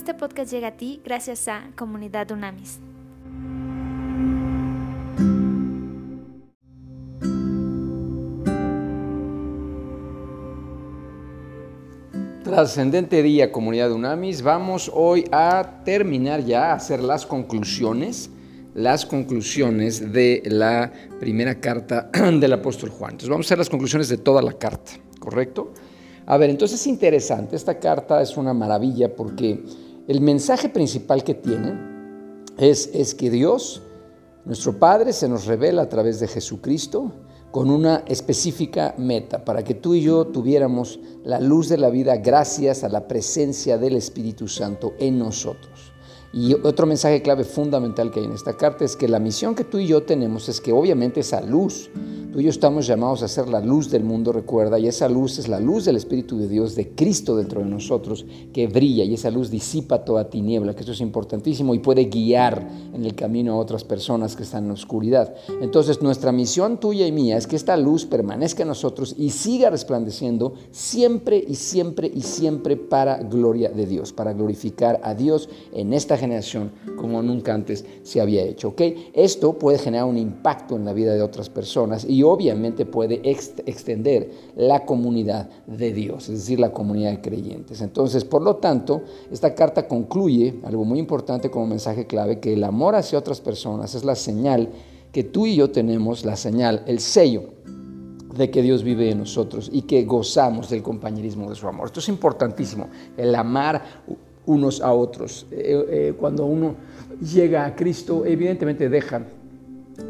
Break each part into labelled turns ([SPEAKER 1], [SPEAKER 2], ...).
[SPEAKER 1] Este podcast llega a ti gracias a Comunidad Unamis.
[SPEAKER 2] Trascendente día, comunidad Unamis. Vamos hoy a terminar ya, a hacer las conclusiones, las conclusiones de la primera carta del apóstol Juan. Entonces vamos a hacer las conclusiones de toda la carta, ¿correcto? A ver, entonces es interesante, esta carta es una maravilla porque el mensaje principal que tiene es, es que Dios, nuestro Padre, se nos revela a través de Jesucristo con una específica meta, para que tú y yo tuviéramos la luz de la vida gracias a la presencia del Espíritu Santo en nosotros. Y otro mensaje clave fundamental que hay en esta carta es que la misión que tú y yo tenemos es que obviamente esa luz Tú y yo estamos llamados a ser la luz del mundo, recuerda, y esa luz es la luz del Espíritu de Dios, de Cristo dentro de nosotros, que brilla y esa luz disipa toda tiniebla, que eso es importantísimo y puede guiar en el camino a otras personas que están en la oscuridad. Entonces, nuestra misión tuya y mía es que esta luz permanezca en nosotros y siga resplandeciendo siempre y siempre y siempre para gloria de Dios, para glorificar a Dios en esta generación como nunca antes se había hecho. ¿ok? Esto puede generar un impacto en la vida de otras personas y obviamente puede extender la comunidad de Dios, es decir, la comunidad de creyentes. Entonces, por lo tanto, esta carta concluye algo muy importante como mensaje clave, que el amor hacia otras personas es la señal que tú y yo tenemos, la señal, el sello de que Dios vive en nosotros y que gozamos del compañerismo de su amor. Esto es importantísimo, el amar unos a otros. Eh, eh, cuando uno llega a Cristo, evidentemente deja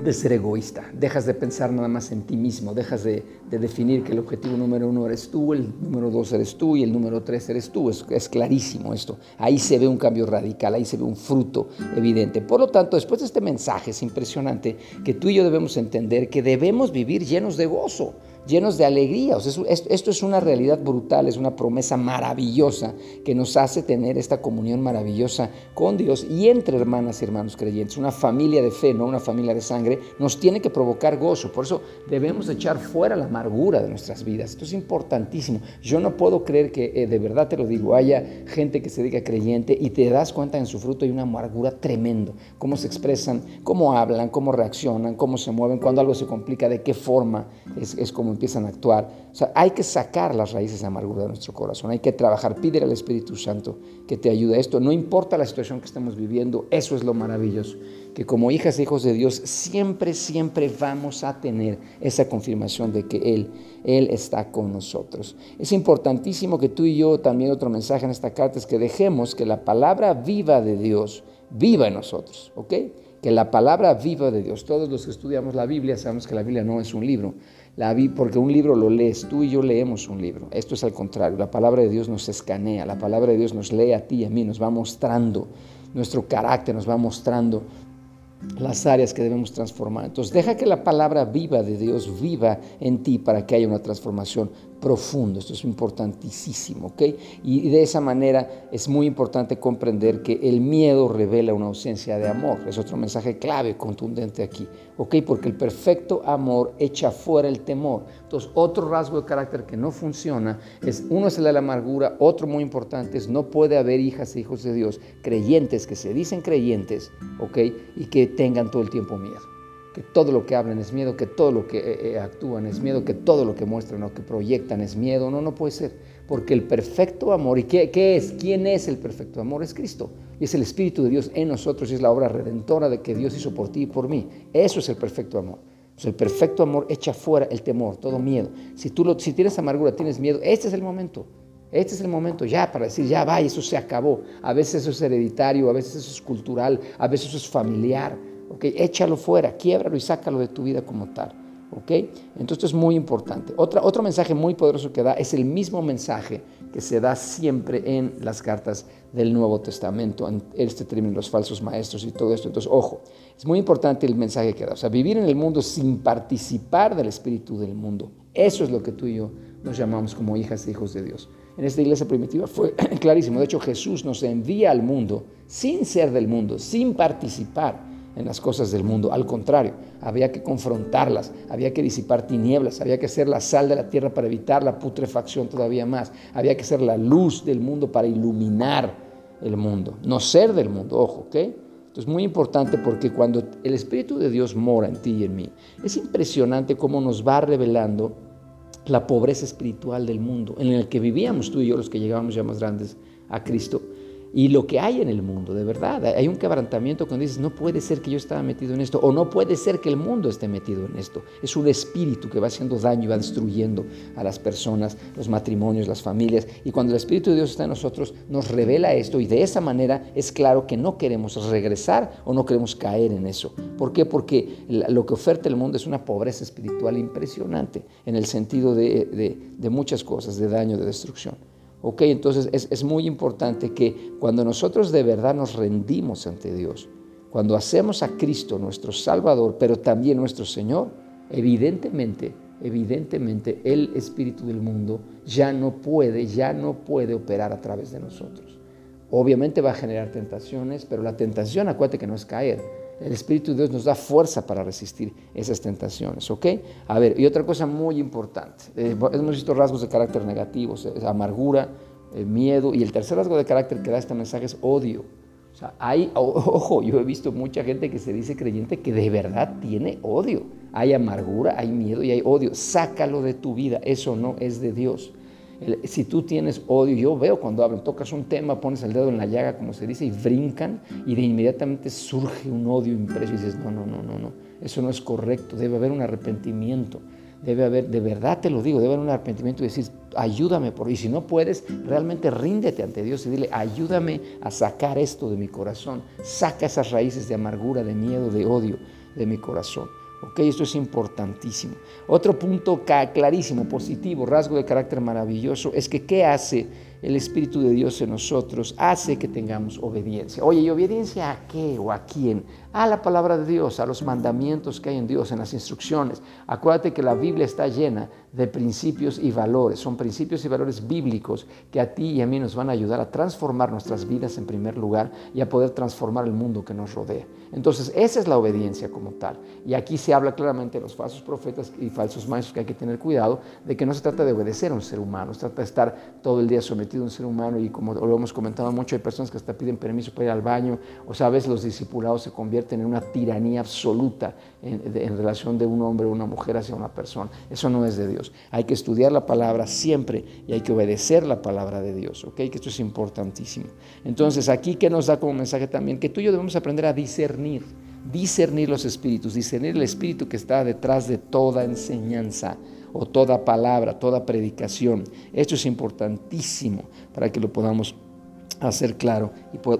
[SPEAKER 2] de ser egoísta, dejas de pensar nada más en ti mismo, dejas de, definir que el objetivo número uno eres tú, el número dos eres tú y el número tres eres tú. Es, es, clarísimo esto. Ahí se ve un cambio radical, ahí se ve un fruto evidente. Por lo tanto, después de este mensaje es impresionante que tú y yo debemos entender que debemos vivir llenos de gozo llenos de alegría. esto es una realidad brutal, es una promesa maravillosa que nos hace tener esta comunión maravillosa con Dios y entre hermanas y hermanos creyentes. Una familia de fe, no una familia de sangre, nos tiene que provocar gozo. Por eso debemos echar fuera la amargura de nuestras vidas. Esto es importantísimo. Yo no puedo creer que, eh, de verdad te lo digo, haya gente que se diga creyente y te das cuenta en su fruto hay una amargura tremendo. Cómo se expresan, cómo hablan, cómo reaccionan, cómo se mueven, cuando algo se complica, de qué forma es, es como empiezan a actuar. O sea, hay que sacar las raíces de amargura de nuestro corazón, hay que trabajar, pídele al Espíritu Santo que te ayude a esto. No importa la situación que estemos viviendo, eso es lo maravilloso, que como hijas e hijos de Dios siempre, siempre vamos a tener esa confirmación de que Él, Él está con nosotros. Es importantísimo que tú y yo, también otro mensaje en esta carta es que dejemos que la palabra viva de Dios viva en nosotros, ¿ok? Que la palabra viva de Dios, todos los que estudiamos la Biblia sabemos que la Biblia no es un libro, la porque un libro lo lees, tú y yo leemos un libro. Esto es al contrario, la palabra de Dios nos escanea, la palabra de Dios nos lee a ti y a mí, nos va mostrando nuestro carácter, nos va mostrando las áreas que debemos transformar. Entonces, deja que la palabra viva de Dios viva en ti para que haya una transformación profunda. Esto es importantísimo, ¿ok? Y de esa manera es muy importante comprender que el miedo revela una ausencia de amor. Es otro mensaje clave, contundente aquí, ¿ok? Porque el perfecto amor echa fuera el temor. Entonces, otro rasgo de carácter que no funciona es, uno es el de la amargura, otro muy importante es no puede haber hijas e hijos de Dios creyentes que se dicen creyentes, ¿ok? Y que tengan todo el tiempo miedo. Que todo lo que hablan es miedo, que todo lo que eh, eh, actúan es miedo, que todo lo que muestran o que proyectan es miedo. No, no puede ser. Porque el perfecto amor, ¿y qué, qué es? ¿Quién es el perfecto amor? Es Cristo. Y es el Espíritu de Dios en nosotros y es la obra redentora de que Dios hizo por ti y por mí. Eso es el perfecto amor. el perfecto amor echa fuera el temor, todo miedo. Si tú lo, si tienes amargura, tienes miedo, este es el momento. Este es el momento ya para decir, ya va, eso se acabó. A veces eso es hereditario, a veces eso es cultural, a veces eso es familiar. ¿Ok? Échalo fuera, quiebralo y sácalo de tu vida como tal. ¿ok? Entonces es muy importante. Otra, otro mensaje muy poderoso que da es el mismo mensaje que se da siempre en las cartas del Nuevo Testamento, en este término, los falsos maestros y todo esto. Entonces, ojo, es muy importante el mensaje que da. O sea, vivir en el mundo sin participar del espíritu del mundo. Eso es lo que tú y yo nos llamamos como hijas e hijos de Dios en esta iglesia primitiva fue clarísimo. De hecho, Jesús nos envía al mundo sin ser del mundo, sin participar en las cosas del mundo. Al contrario, había que confrontarlas, había que disipar tinieblas, había que ser la sal de la tierra para evitar la putrefacción todavía más, había que ser la luz del mundo para iluminar el mundo, no ser del mundo, ojo, ¿ok? Esto es muy importante porque cuando el Espíritu de Dios mora en ti y en mí, es impresionante cómo nos va revelando la pobreza espiritual del mundo en el que vivíamos tú y yo, los que llegábamos ya más grandes a Cristo y lo que hay en el mundo, de verdad. Hay un quebrantamiento cuando dices, no puede ser que yo estaba metido en esto, o no puede ser que el mundo esté metido en esto. Es un espíritu que va haciendo daño y va destruyendo a las personas, los matrimonios, las familias. Y cuando el Espíritu de Dios está en nosotros, nos revela esto y de esa manera es claro que no queremos regresar o no queremos caer en eso. ¿Por qué? Porque lo que oferta el mundo es una pobreza espiritual impresionante en el sentido de, de muchas cosas, de daño, de destrucción. Ok, entonces es, muy importante que cuando nosotros de verdad nos rendimos ante Dios, cuando hacemos a Cristo nuestro Salvador, pero también nuestro Señor, evidentemente, evidentemente el espíritu del mundo ya no puede, ya no puede operar a través de nosotros. Obviamente va a generar tentaciones, pero la tentación, acuérdate que no es caer, el Espíritu de Dios nos da fuerza para resistir esas tentaciones, ¿ok? A ver, y otra cosa muy importante, eh, hemos visto rasgos de carácter negativos, amargura, eh, miedo, y el tercer rasgo de carácter que da este mensaje es odio. O sea, hay, ojo, yo he visto mucha gente que se dice creyente que de verdad tiene odio. Hay amargura, hay miedo y hay odio. Sácalo de tu vida, eso no es de Dios si tú tienes odio, yo veo cuando hablan, tocas un tema, pones el dedo en la llaga, como se dice, y brincan, y de inmediatamente surge un odio impreso y dices, no, no, no, no, no, eso no es correcto, debe haber un arrepentimiento, debe haber, de verdad te lo digo, debe haber un arrepentimiento y decir, ayúdame, por, y si no puedes, realmente ríndete ante Dios y dile, ayúdame a sacar esto de mi corazón, saca esas raíces de amargura, de miedo, de odio de mi corazón. Ok, esto es importantísimo. Otro punto clarísimo, positivo, rasgo de carácter maravilloso, es que ¿qué hace el Espíritu de Dios en nosotros? Hace que tengamos obediencia. Oye, ¿y obediencia a qué o a quién? a la palabra de Dios, a los mandamientos que hay en Dios, en las instrucciones. Acuérdate que la Biblia está llena de principios y valores. Son principios y valores bíblicos que a ti y a mí nos van a ayudar a transformar nuestras vidas en primer lugar y a poder transformar el mundo que nos rodea. Entonces, esa es la obediencia como tal. Y aquí se habla claramente de los falsos profetas y falsos maestros que hay que tener cuidado de que no se trata de obedecer a un ser humano, se trata de estar todo el día sometido a un ser humano y como lo hemos comentado mucho, hay personas que hasta piden permiso para ir al baño, o sabes, los discipulados se convierten tener una tiranía absoluta en, relación de un hombre o una mujer hacia una persona. Eso no es de Dios. Hay que estudiar la palabra siempre y hay que obedecer la palabra de Dios, ¿ok? Que esto es importantísimo. Entonces, aquí que nos da como mensaje también que tú y yo debemos aprender a discernir, discernir los espíritus, discernir el espíritu que está detrás de toda enseñanza o toda palabra, toda predicación. Esto es importantísimo para que lo podamos hacer claro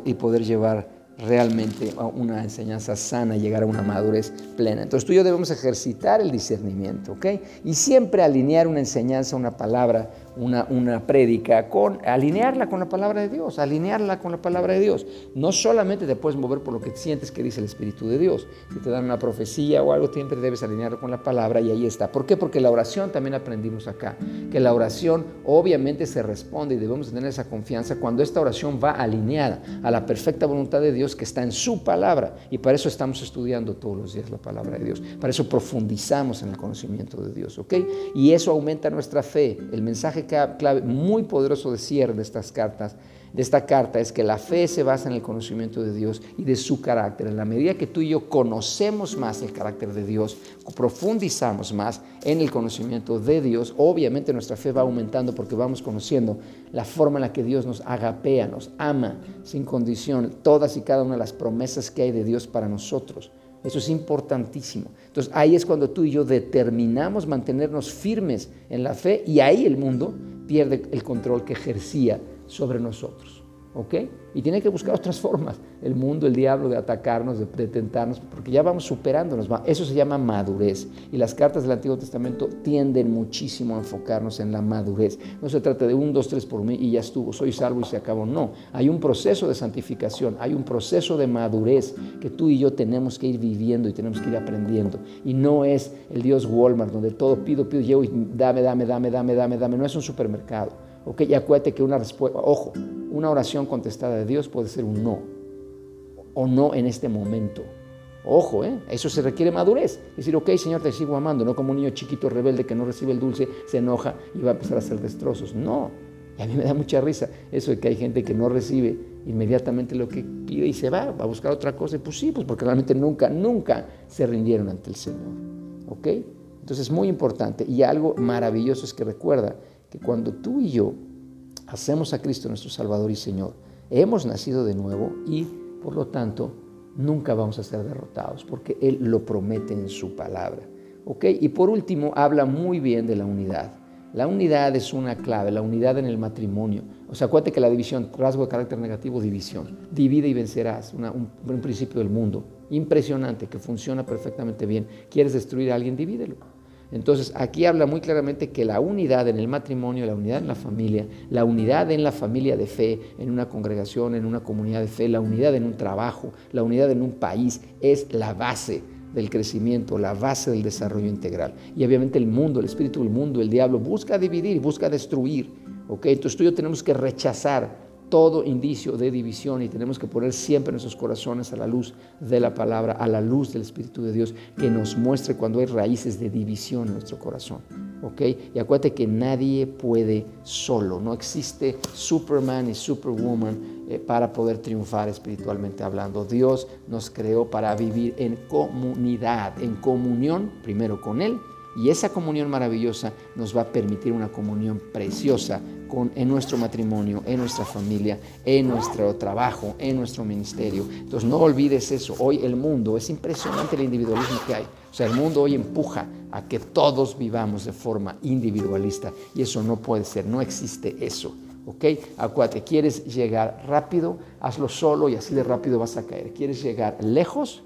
[SPEAKER 2] y poder llevar realmente una enseñanza sana, llegar a una madurez plena. Entonces tú y yo debemos ejercitar el discernimiento, ¿ok? Y siempre alinear una enseñanza, una palabra, una, una prédica, con, alinearla con la palabra de Dios, alinearla con la palabra de Dios. No solamente te puedes mover por lo que sientes que dice el Espíritu de Dios. Si te dan una profecía o algo, siempre debes alinearlo con la palabra y ahí está. ¿Por qué? Porque la oración también aprendimos acá, que la oración obviamente se responde y debemos tener esa confianza cuando esta oración va alineada a la perfecta voluntad de Dios que está en su palabra. Y para eso estamos estudiando todos los días la palabra de Dios. Para eso profundizamos en el conocimiento de Dios, ¿ok? Y eso aumenta nuestra fe. El mensaje clave muy poderoso de cierre de estas cartas, de esta carta, es que la fe se basa en el conocimiento de Dios y de su carácter. En la medida que tú y yo conocemos más el carácter de Dios, profundizamos más en el conocimiento de Dios, obviamente nuestra fe va aumentando porque vamos conociendo la forma en la que Dios nos agapea, nos ama sin condición, todas y cada una de las promesas que hay de Dios para nosotros. Eso es importantísimo. Entonces ahí es cuando tú y yo determinamos mantenernos firmes en la fe y ahí el mundo pierde el control que ejercía sobre nosotros. ¿Ok? Y tiene que buscar otras formas, el mundo, el diablo, de atacarnos, de, tentarnos, porque ya vamos superándonos. Eso se llama madurez. Y las cartas del Antiguo Testamento tienden muchísimo a enfocarnos en la madurez. No se trata de un, dos, tres por mí y ya estuvo, soy salvo y se acabó. No, hay un proceso de santificación, hay un proceso de madurez que tú y yo tenemos que ir viviendo y tenemos que ir aprendiendo. Y no es el Dios Walmart, donde todo pido, pido, llevo y dame, dame, dame, dame, dame, dame. No es un supermercado. Ok, y acuérdate que una respuesta, ojo, una oración contestada de Dios puede ser un no, o no en este momento. Ojo, ¿eh? eso se requiere madurez. Decir, ok, Señor, te sigo amando, no como un niño chiquito rebelde que no recibe el dulce, se enoja y va a empezar a hacer destrozos. No, y a mí me da mucha risa eso de que hay gente que no recibe inmediatamente lo que pide y se va, va a buscar otra cosa. Y pues sí, pues porque realmente nunca, nunca se rindieron ante el Señor. ¿Ok? Entonces es muy importante. Y algo maravilloso es que recuerda que cuando tú y yo hacemos a Cristo nuestro Salvador y Señor, hemos nacido de nuevo y por lo tanto nunca vamos a ser derrotados porque Él lo promete en su palabra. ¿Ok? Y por último, habla muy bien de la unidad. La unidad es una clave, la unidad en el matrimonio. O sea, acuérdate que la división, rasgo de carácter negativo, división. Divide y vencerás, un, principio del mundo. Impresionante, que funciona perfectamente bien. ¿Quieres destruir a alguien? Divídelo. Entonces, aquí habla muy claramente que la unidad en el matrimonio, la unidad en la familia, la unidad en la familia de fe, en una congregación, en una comunidad de fe, la unidad en un trabajo, la unidad en un país, es la base del crecimiento, la base del desarrollo integral. Y obviamente el mundo, el espíritu del mundo, el diablo, busca dividir, busca destruir. ¿ok? Entonces tú y yo tenemos que rechazar todo indicio de división y tenemos que poner siempre nuestros corazones a la luz de la palabra, a la luz del Espíritu de Dios, que nos muestre cuando hay raíces de división en nuestro corazón. ¿ok? Y acuérdate que nadie puede solo, no existe Superman y Superwoman eh, para poder triunfar espiritualmente hablando. Dios nos creó para vivir en comunidad, en comunión, primero con Él y esa comunión maravillosa nos va a permitir una comunión preciosa con, en nuestro matrimonio, en nuestra familia, en nuestro trabajo, en nuestro ministerio. Entonces no olvides eso. Hoy el mundo, es impresionante el individualismo que hay. O sea, el mundo hoy empuja a que todos vivamos de forma individualista y eso no puede ser, no existe eso. ¿Ok? Acuérdate, quieres llegar rápido, hazlo solo y así de rápido vas a caer. ¿Quieres llegar lejos?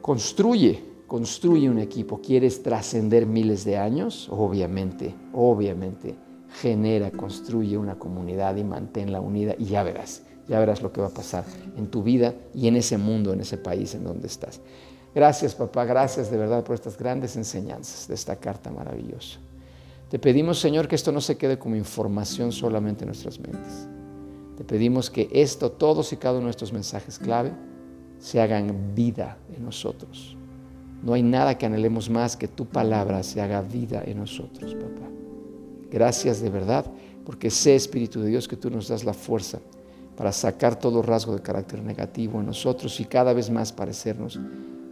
[SPEAKER 2] Construye construye un equipo, quieres trascender miles de años, obviamente, obviamente, genera, construye una comunidad y manténla unida y ya verás, ya verás lo que va a pasar en tu vida y en ese mundo, en ese país en donde estás. Gracias, papá, gracias de verdad por estas grandes enseñanzas de esta carta maravillosa. Te pedimos, Señor, que esto no se quede como información solamente en nuestras mentes. Te pedimos que esto, todos y cada uno de nuestros mensajes clave, se hagan vida en nosotros no hay nada que anhelemos más que tu palabra se haga vida en nosotros, papá. Gracias de verdad, porque sé, Espíritu de Dios, que tú nos das la fuerza para sacar todo rasgo de carácter negativo en nosotros y cada vez más parecernos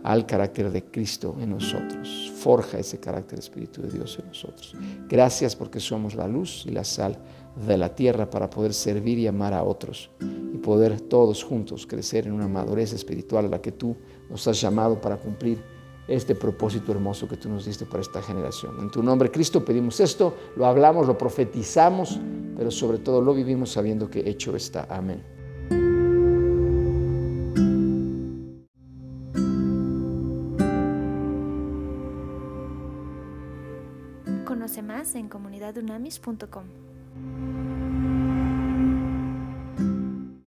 [SPEAKER 2] al carácter de Cristo en nosotros. Forja ese carácter Espíritu de Dios en nosotros. Gracias porque somos la luz y la sal de la tierra para poder servir y amar a otros y poder todos juntos crecer en una madurez espiritual a la que tú nos has llamado para cumplir este propósito hermoso que tú nos diste para esta generación. En tu nombre, Cristo, pedimos esto, lo hablamos, lo profetizamos, pero sobre todo lo vivimos sabiendo que hecho está. Amén.
[SPEAKER 1] Conoce más en comunidadunamis.com.